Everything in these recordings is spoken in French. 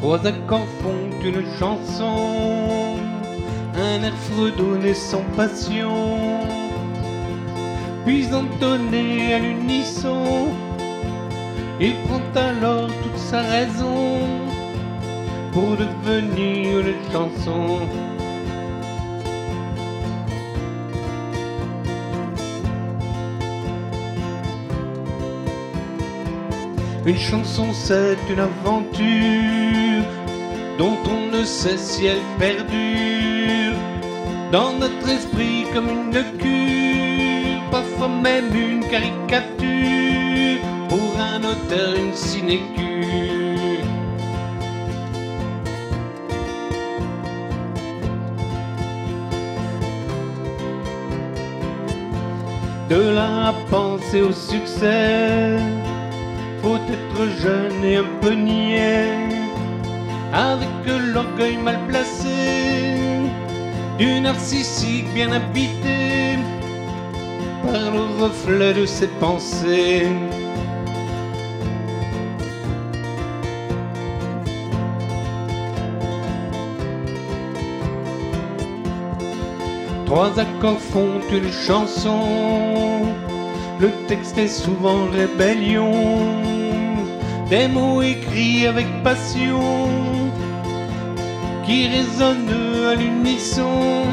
Trois accords font une chanson, un air fredonné sans passion, puis entonné à l'unisson, il prend alors toute sa raison pour devenir une chanson. Une chanson, c'est une aventure dont on ne sait si elle perdure. Dans notre esprit comme une cure, parfois même une caricature. Pour un auteur, une sinécure. De là à penser au succès, faut être jeune et un peu niais, avec l'orgueil mal placé, du narcissique bien habité par le reflet de ses pensées. Trois accords font une chanson, le texte est souvent rébellion, des mots écrits avec passion, qui résonnent à l'unisson,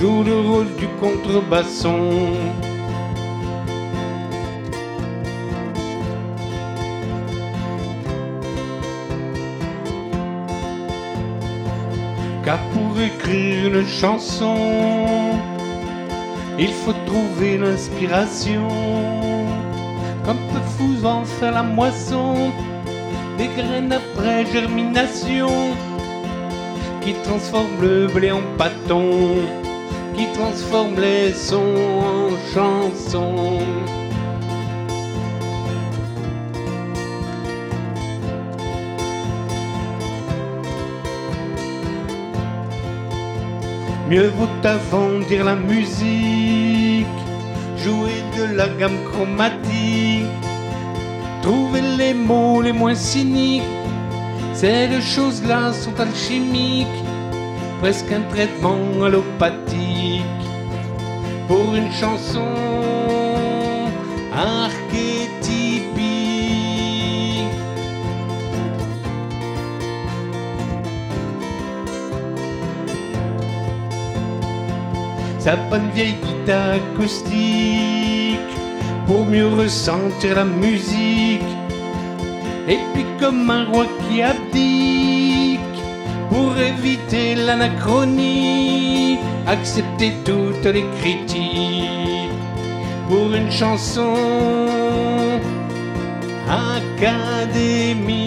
jouent le rôle du contrebasson. Car pour écrire une chanson, il faut trouver l'inspiration. Comme peu fou en faire la moisson, des graines après germination, qui transforment le blé en pâton, qui transforment les sons en chansons. Mieux vaut avant dire la musique, jouer de la gamme chromatique, trouver les mots les moins cyniques. Ces choses-là sont alchimiques, presque un traitement allopathique pour une chanson archétypique. sa bonne vieille guitare acoustique pour mieux ressentir la musique. Et puis comme un roi qui abdique pour éviter l'anachronie, accepter toutes les critiques pour une chanson académique.